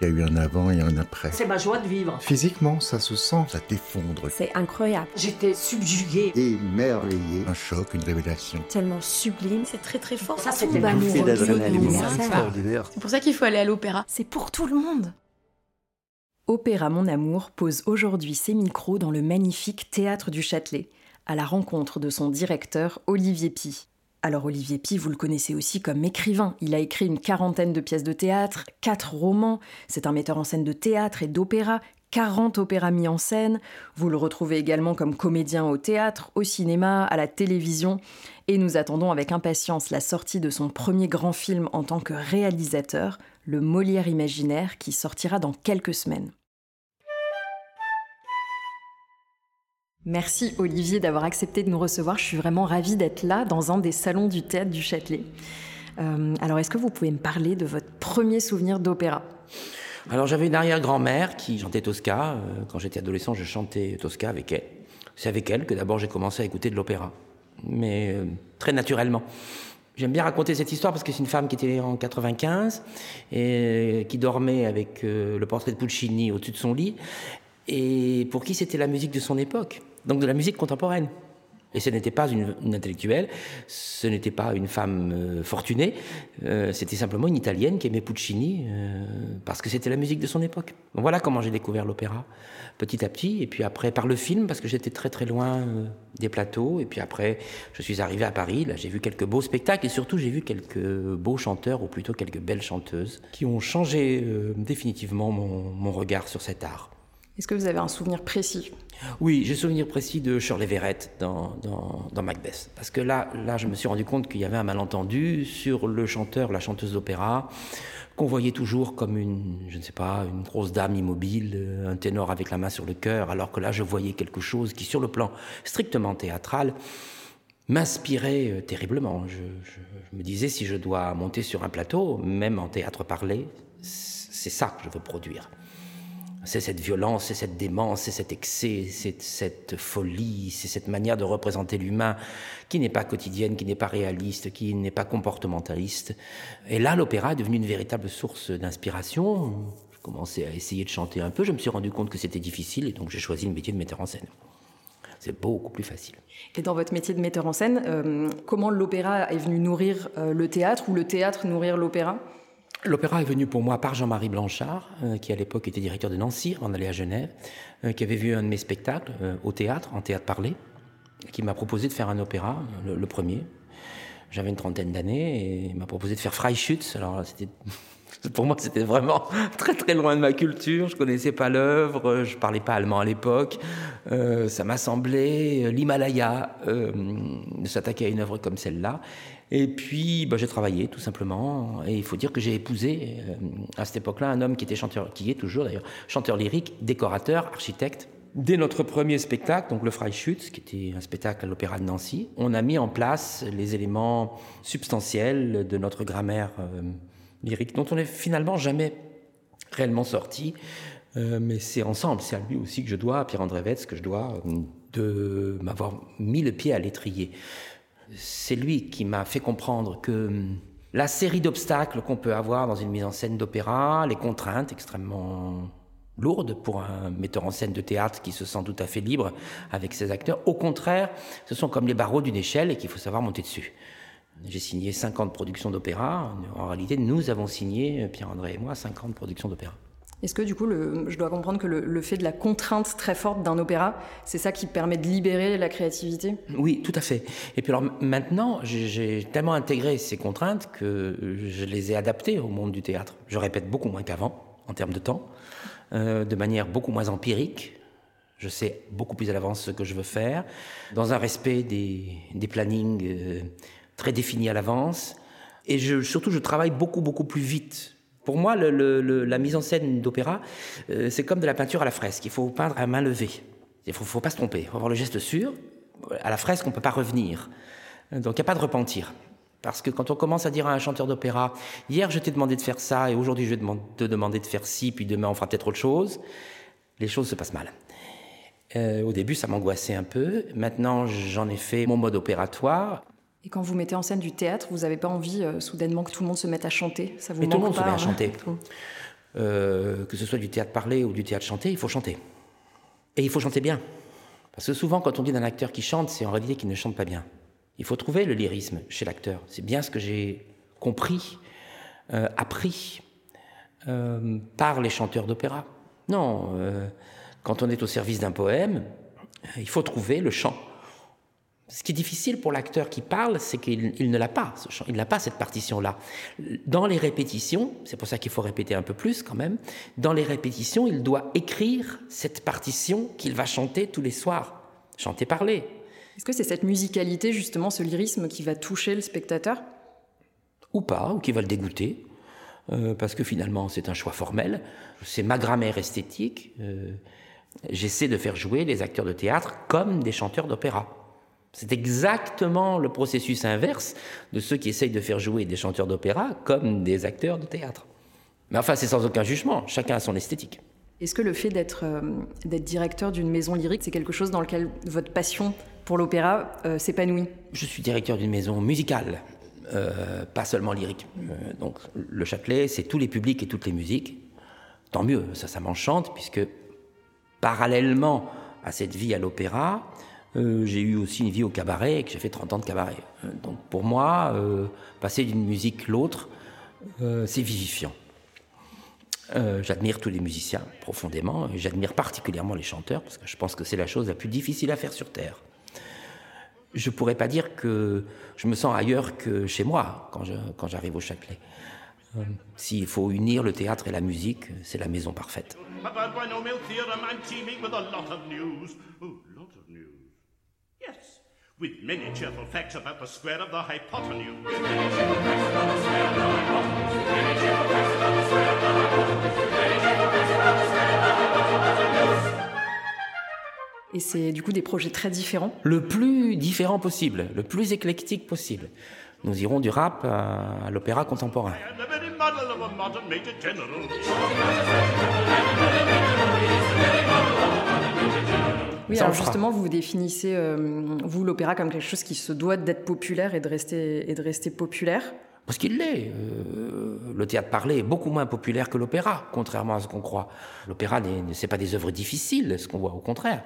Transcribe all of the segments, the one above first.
Il y a eu un avant et un après. C'est ma joie de vivre. Physiquement, ça se sent. Ça t'effondre. C'est incroyable. J'étais subjuguée. Émerveillé. Un choc, une révélation. Tellement sublime. C'est très très fort. Ça, c'était tombe une d'adrénaline. C'est pour ça qu'il faut aller à l'opéra. C'est pour tout le monde. Opéra Mon Amour pose aujourd'hui ses micros dans le magnifique Théâtre du Châtelet, à la rencontre de son directeur Olivier Pi. Alors Olivier Pi, vous le connaissez aussi comme écrivain. Il a écrit une quarantaine de pièces de théâtre, quatre romans. C'est un metteur en scène de théâtre et d'opéra, 40 opéras mis en scène. Vous le retrouvez également comme comédien au théâtre, au cinéma, à la télévision. Et nous attendons avec impatience la sortie de son premier grand film en tant que réalisateur, Le Molière imaginaire, qui sortira dans quelques semaines. Merci Olivier d'avoir accepté de nous recevoir. Je suis vraiment ravie d'être là dans un des salons du théâtre du Châtelet. Euh, alors est-ce que vous pouvez me parler de votre premier souvenir d'opéra? Alors j'avais une arrière-grand-mère qui chantait Tosca. Euh, Quand j'étais adolescent, je chantais Tosca avec elle. C'est avec elle que d'abord j'ai commencé à écouter de l'opéra. Mais euh, très naturellement. J'aime bien raconter cette histoire parce que c'est une femme qui était en 95 et qui dormait avec le portrait de Puccini au-dessus de son lit et pour qui c'était la musique de son époque, donc de la musique contemporaine. Et ce n'était pas une, intellectuelle, ce n'était pas une femme euh, fortunée, euh, c'était simplement une Italienne qui aimait Puccini euh, parce que c'était la musique de son époque. Voilà comment j'ai découvert l'opéra, petit à petit, et puis après par le film, parce que j'étais très très loin des plateaux, et puis après je suis arrivé à Paris, là j'ai vu quelques beaux spectacles, et surtout j'ai vu quelques beaux chanteurs, ou plutôt quelques belles chanteuses, qui ont changé définitivement mon regard sur cet art. Est-ce que vous avez un souvenir précis? Oui, j'ai souvenir précis de Shirley Verrett dans, Macbeth. Parce que là, là, je me suis rendu compte qu'il y avait un malentendu sur le chanteur, la chanteuse d'opéra, qu'on voyait toujours comme une, je ne sais pas, une grosse dame immobile, euh, un ténor avec la main sur le cœur, alors que là, je voyais quelque chose qui, sur le plan strictement théâtral, m'inspirait euh, terriblement. Je me disais, si je dois monter sur un plateau, même en théâtre parlé, c'est ça que je veux produire. C'est cette violence, c'est cette démence, c'est cet excès, c'est cette folie, c'est cette manière de représenter l'humain qui n'est pas quotidienne, qui n'est pas réaliste, qui n'est pas comportementaliste. Et là, l'opéra est devenu une véritable source d'inspiration. Je commençais à essayer de chanter un peu, je me suis rendu compte que c'était difficile et donc j'ai choisi le métier de metteur en scène. C'est beaucoup plus facile. Et dans votre métier de metteur en scène, euh, comment l'opéra est venu nourrir euh, le théâtre ou le théâtre nourrir l'opéra? L'opéra est venu pour moi par Jean-Marie Blanchard, euh, qui à l'époque était directeur de Nancy, avant d'aller à Genève, euh, qui avait vu un de mes spectacles euh, au théâtre, en théâtre parlé, qui m'a proposé de faire un opéra, le, premier. J'avais une trentaine d'années et il m'a proposé de faire Freischütz. Alors c'était pour moi c'était vraiment très très loin de ma culture. Je connaissais pas l'œuvre, je parlais pas allemand à l'époque. Ça m'a semblé l'Himalaya de s'attaquer à une œuvre comme celle-là. Et puis, bah, j'ai travaillé tout simplement. Et il faut dire que j'ai épousé euh, à cette époque-là un homme qui était chanteur, qui est toujours d'ailleurs chanteur lyrique, décorateur, architecte. Dès notre premier spectacle, donc le Freischütz, qui était un spectacle à l'Opéra de Nancy, on a mis en place les éléments substantiels de notre grammaire euh, lyrique, dont on n'est finalement jamais réellement sorti. Euh, mais c'est ensemble, c'est à lui aussi que je dois, à Pierre-André Vetz, que je dois euh, de m'avoir mis le pied à l'étrier. C'est lui qui m'a fait comprendre que hum, la série d'obstacles qu'on peut avoir dans une mise en scène d'opéra, les contraintes extrêmement lourdes pour un metteur en scène de théâtre qui se sent tout à fait libre avec ses acteurs, au contraire, ce sont comme les barreaux d'une échelle et qu'il faut savoir monter dessus. J'ai signé 50 productions d'opéra. En réalité, nous avons signé, Pierre-André et moi, 50 productions d'opéra. Est-ce que du coup, je dois comprendre que le, fait de la contrainte très forte d'un opéra, c'est ça qui permet de libérer la créativité? Oui, tout à fait. Et puis alors maintenant, j'ai- tellement intégré ces contraintes que je les ai adaptées au monde du théâtre. Je répète beaucoup moins qu'avant, en termes de temps, euh, de manière beaucoup moins empirique. Je sais beaucoup plus à l'avance ce que je veux faire, dans un respect des, des plannings euh, très définis à l'avance. Et surtout, je travaille beaucoup, beaucoup plus vite. Pour moi, la mise en scène d'opéra, euh, c'est comme de la peinture à la fresque. Il faut peindre à main levée. Il faut, faut pas se tromper. Il faut avoir le geste sûr. À la fresque, on ne peut pas revenir. Donc, il n'y a pas de repentir. Parce que quand on commence à dire à un chanteur d'opéra, hier je t'ai demandé de faire ça et aujourd'hui je vais te demander de faire ci, puis demain on fera peut-être autre chose, les choses se passent mal. Euh, au début, ça m'angoissait un peu. Maintenant, j'en ai fait mon mode opératoire. Et quand vous mettez en scène du théâtre, vous n'avez pas envie euh, soudainement que tout le monde se mette à chanter? Ça vous Mais tout le manque monde se pas, met à hein? chanter. euh, que ce soit du théâtre parlé ou du théâtre chanté, il faut chanter. Et il faut chanter bien. Parce que souvent, quand on dit d'un acteur qui chante, c'est en réalité qu'il ne chante pas bien. Il faut trouver le lyrisme chez l'acteur. C'est bien ce que j'ai compris, euh, appris euh, par les chanteurs d'opéra. Non, quand on est au service d'un poème, il faut trouver le chant. Ce qui est difficile pour l'acteur qui parle, c'est qu'il ne l'a pas, ce chant, il n'a pas cette partition-là. Dans les répétitions, c'est pour ça qu'il faut répéter un peu plus quand même, dans les répétitions, il doit écrire cette partition qu'il va chanter tous les soirs, chanter parler. Est-ce que c'est cette musicalité, justement, ce lyrisme qui va toucher le spectateur? Ou pas, ou qui va le dégoûter, euh, parce que finalement c'est un choix formel, c'est ma grammaire esthétique. Euh, J'essaie de faire jouer les acteurs de théâtre comme des chanteurs d'opéra. C'est exactement le processus inverse de ceux qui essayent de faire jouer des chanteurs d'opéra comme des acteurs de théâtre. Mais enfin, c'est sans aucun jugement, chacun a son esthétique. Est-ce que le fait d'être euh, directeur d'une maison lyrique, c'est quelque chose dans lequel votre passion pour l'opéra euh, s'épanouit? Je suis directeur d'une maison musicale, euh, pas seulement lyrique. Donc le Châtelet, c'est tous les publics et toutes les musiques. Tant mieux, ça, ça m'enchante, puisque parallèlement à cette vie à l'opéra, euh, j'ai eu aussi une vie au cabaret et que j'ai fait 30 ans de cabaret. Euh, donc pour moi, euh, passer d'une musique l'autre, euh, c'est vivifiant. J'admire tous les musiciens profondément, et j'admire particulièrement les chanteurs, parce que je pense que c'est la chose la plus difficile à faire sur Terre. Je pourrais pas dire que je me sens ailleurs que chez moi quand j'arrive au Châtelet. S'il faut unir le théâtre et la musique, c'est la maison parfaite. About with of of many cheerful facts about the square of the hypotenuse. Et c'est du coup des projets très différents. Le plus différent possible, le plus éclectique possible. Nous irons du rap à, l'opéra contemporain. Oui, Ça, alors justement, vous définissez, euh, vous, l'opéra comme quelque chose qui se doit d'être populaire et de rester, et de rester populaire. Parce qu'il l'est. Euh, le théâtre parlé est beaucoup moins populaire que l'opéra, contrairement à ce qu'on croit. L'opéra, n'est- c'est pas des œuvres difficiles, ce qu'on voit au contraire.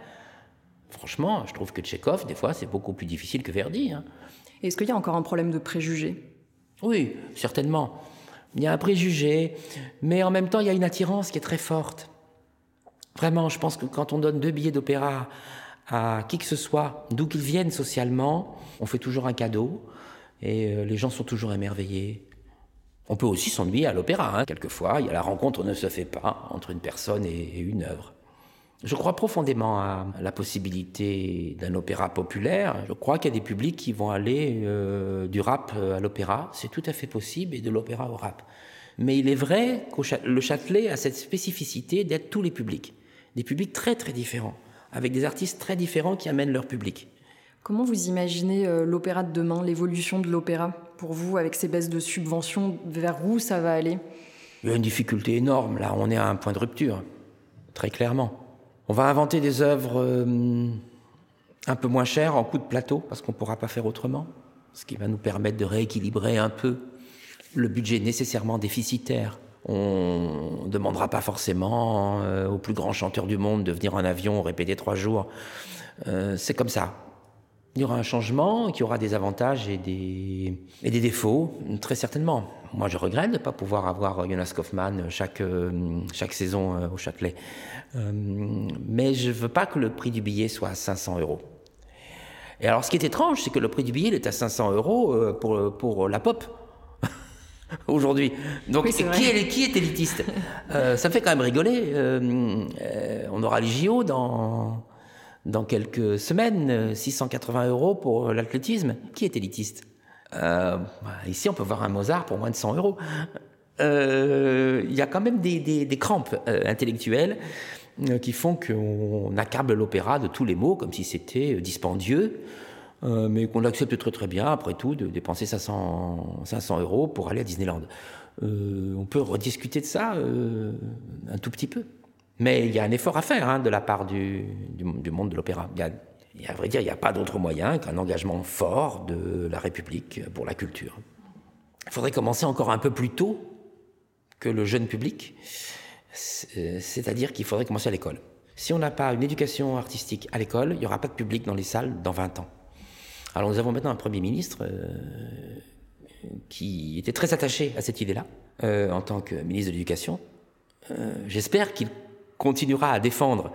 Franchement, je trouve que Tchekhov, des fois, c'est beaucoup plus difficile que Verdi. hein. Est-ce qu'il y a encore un problème de préjugés? Oui, certainement. Il y a un préjugé, mais en même temps, il y a une attirance qui est très forte. Vraiment, je pense que quand on donne deux billets d'opéra à qui que ce soit, d'où qu'ils viennent socialement, on fait toujours un cadeau et euh, les gens sont toujours émerveillés. On peut aussi s'ennuyer à l'opéra, hein, quelquefois. La rencontre ne se fait pas entre une personne et, et une œuvre. Je crois profondément à la possibilité d'un opéra populaire. Je crois qu'il y a des publics qui vont aller euh, du rap euh, à l'opéra. C'est tout à fait possible, et de l'opéra au rap. Mais il est vrai que le Châtelet a cette spécificité d'être tous les publics. Des publics très très différents, avec des artistes très différents qui amènent leur public. Comment vous imaginez euh, l'opéra de demain, l'évolution de l'opéra Pour vous, avec ces baisses de subventions, vers où ça va aller? Il y a une difficulté énorme, là, on est à un point de rupture, très clairement. On va inventer des œuvres euh, un peu moins chères en coût de plateau, parce qu'on ne pourra pas faire autrement, ce qui va nous permettre de rééquilibrer un peu le budget nécessairement déficitaire. On ne demandera pas forcément euh, aux plus grands chanteurs du monde de venir en avion répéter trois jours. Euh, C'est comme ça. Il y aura un changement qui aura des avantages et des, défauts, très certainement. Moi, je regrette de ne pas pouvoir avoir Jonas Kaufmann chaque, euh, saison au Châtelet. Mais je ne veux pas que le prix du billet soit à 500 euros. Et alors, ce qui est étrange, c'est que le prix du billet il est à 500 euros pour la pop aujourd'hui. Donc, Oui, qui, est, qui est élitiste? Euh, Ça me fait quand même rigoler. Euh, euh, on aura les JO dans, dans quelques semaines, euh, 680 euros pour l'athlétisme. Qui est élitiste? Bah, Ici, on peut voir un Mozart pour moins de 100 euros. Il y a quand même des, des- des crampes intellectuelles qui font qu'on accable l'opéra de tous les mots, comme si c'était dispendieux, euh, mais qu'on accepte très très bien, après tout, de dépenser 500, 500 euros pour aller à Disneyland. Euh, on peut rediscuter de ça euh, un tout petit peu. Mais il y a un effort à faire hein, de la part du, monde de l'opéra. Il à vrai dire, il n'y a pas d'autre moyen qu'un engagement fort de la République pour la culture. Il faudrait commencer encore un peu plus tôt que le jeune public, c'est-à-dire qu'il faudrait commencer à l'école. Si on n'a pas une éducation artistique à l'école, il n'y aura pas de public dans les salles dans 20 ans. Alors nous avons maintenant un Premier ministre euh, qui était très attaché à cette idée-là, euh, en tant que ministre de l'Éducation. Euh, j'espère qu'il continuera à défendre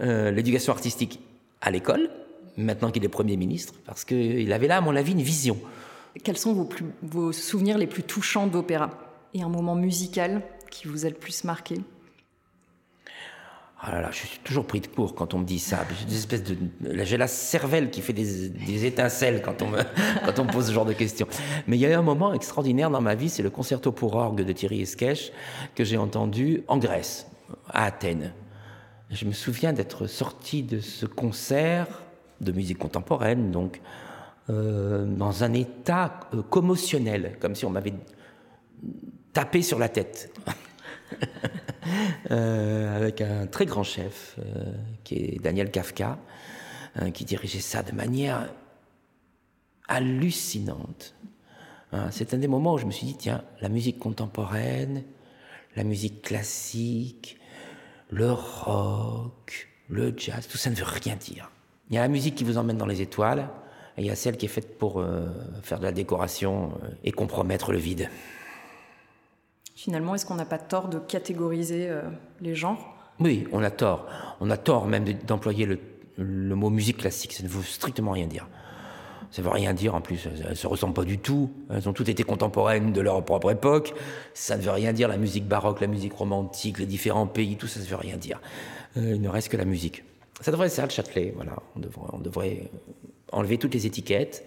l'éducation artistique à l'école, maintenant qu'il est Premier ministre, parce qu'il avait là, à mon avis, une vision. Quels sont vos, vos souvenirs les plus touchants d'opéra? Et un moment musical qui vous a le plus marqué? Ah là là, je suis toujours pris de court quand on me dit ça. J'ai la cervelle qui fait des, étincelles quand on me, quand on pose ce genre de questions. Mais il y a eu un moment extraordinaire dans ma vie, c'est le concerto pour orgue de Thierry Esquèche que j'ai entendu en Grèce, à Athènes. Je me souviens d'être sorti de ce concert de musique contemporaine, donc euh, dans un état euh, commotionnel, comme si on m'avait tapé sur la tête. Euh, avec un très grand chef, euh, qui est Daniel Kafka, hein, qui dirigeait ça de manière hallucinante. Hein, c'est un des moments où je me suis dit, tiens, la musique contemporaine, la musique classique, le rock, le jazz, tout ça ne veut rien dire. Il y a la musique qui vous emmène dans les étoiles, et il y a celle qui est faite pour euh, faire de la décoration et compromettre le vide. Finalement, est-ce qu'on n'a pas tort de catégoriser euh, les genres? Oui, on a tort. On a tort même d'employer le, mot musique classique. Ça ne veut strictement rien dire. Ça ne veut rien dire en plus. Elles ne se ressemblent pas du tout. Elles ont toutes été contemporaines de leur propre époque. Ça ne veut rien dire. La musique baroque, la musique romantique, les différents pays, tout ça ne veut rien dire. Euh, il ne reste que la musique. Ça devrait être ça le Châtelet. Voilà. On devrait, on devrait enlever toutes les étiquettes,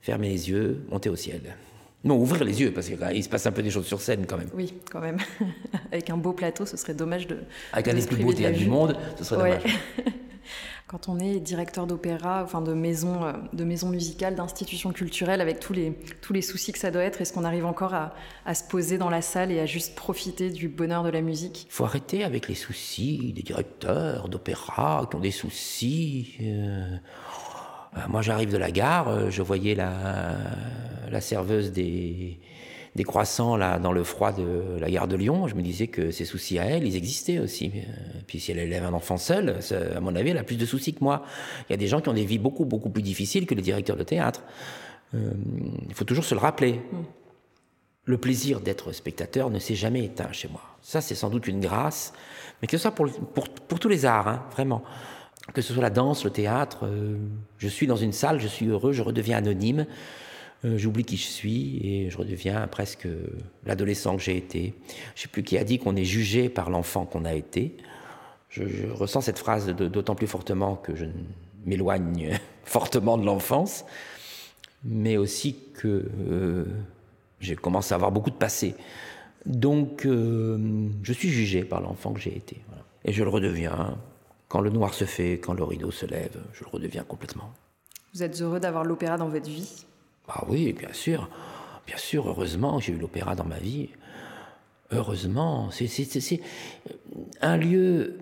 fermer les yeux, monter au ciel. Non, ouvrir les yeux, parce qu'il se passe un peu des choses sur scène quand même. Oui, quand même. Avec un beau plateau, ce serait dommage de. Avec un des plus beaux théâtres du monde, ce serait dommage. Quand on est directeur d'opéra, enfin de maison, euh, de maison musicale, d'institution culturelle, avec tous les, tous les soucis que ça doit être, est-ce qu'on arrive encore à, à, se poser dans la salle et à juste profiter du bonheur de la musique? Il faut arrêter avec les soucis des directeurs d'opéra qui ont des soucis. Euh, euh, moi, j'arrive de la gare, euh, je voyais la, la serveuse des, des croissants là dans le froid de la gare de Lyon. Je me disais que ces soucis à elle, ils existaient aussi. Euh, puis si elle élève un enfant seul, à mon avis, elle a plus de soucis que moi. Il y a des gens qui ont des vies beaucoup beaucoup plus difficiles que les directeurs de théâtre. il faut toujours se le rappeler. Mm. Le plaisir d'être spectateur ne s'est jamais éteint chez moi. Ça, c'est sans doute une grâce, mais que ce soit pour, pour, pour tous les arts, hein, vraiment que ce soit la danse, le théâtre, euh, je suis dans une salle, je suis heureux, je redeviens anonyme, euh, j'oublie qui je suis et je redeviens presque l'adolescent que j'ai été. Je sais plus qui a dit qu'on est jugé par l'enfant qu'on a été. Je, ressens cette phrase d'autant plus fortement que je m'éloigne fortement de l'enfance, mais aussi que euh, j'ai commencé à avoir beaucoup de passé. Donc, je suis jugé par l'enfant que j'ai été. Et je le redeviens quand le noir se fait, quand le rideau se lève, je le redeviens complètement. Vous êtes heureux d'avoir l'opéra dans votre vie? Ah oui, bien sûr. Bien sûr, heureusement, j'ai eu l'opéra dans ma vie. Heureusement, c'est un lieu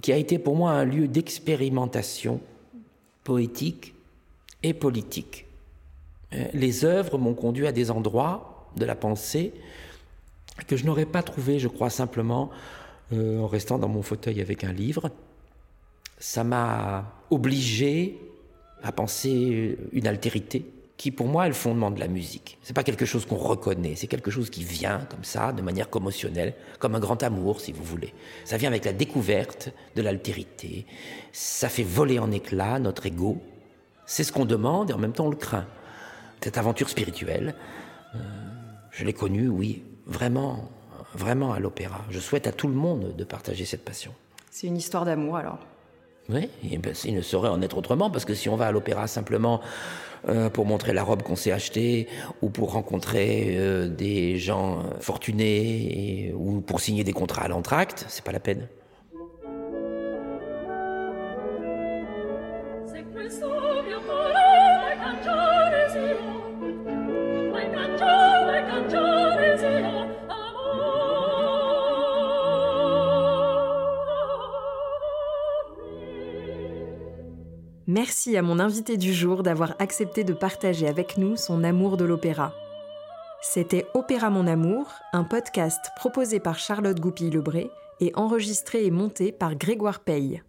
qui a été pour moi un lieu d'expérimentation poétique et politique. Euh, les œuvres m'ont conduit à des endroits de la pensée que je n'aurais pas trouvé, je crois, simplement euh, en restant dans mon fauteuil avec un livre ça m'a obligé à penser une altérité qui pour moi est le fondement de la musique. C'est pas quelque chose qu'on reconnaît, c'est quelque chose qui vient comme ça, de manière commotionnelle, comme un grand amour si vous voulez. Ça vient avec la découverte de l'altérité, ça fait voler en éclats notre ego. C'est ce qu'on demande et en même temps on le craint. Cette aventure spirituelle, euh, je l'ai connue, oui, vraiment, vraiment à l'opéra. Je souhaite à tout le monde de partager cette passion. C'est une histoire d'amour alors oui, ben, il ne saurait en être autrement, parce que si on va à l'opéra simplement euh, pour montrer la robe qu'on s'est achetée, ou pour rencontrer euh, des gens fortunés, ou pour signer des contrats à l'entracte, c'est pas la peine. Merci à mon invité du jour d'avoir accepté de partager avec nous son amour de l'opéra. C'était Opéra Mon Amour, un podcast proposé par Charlotte Goupil-Lebré et enregistré et monté par Grégoire Paye.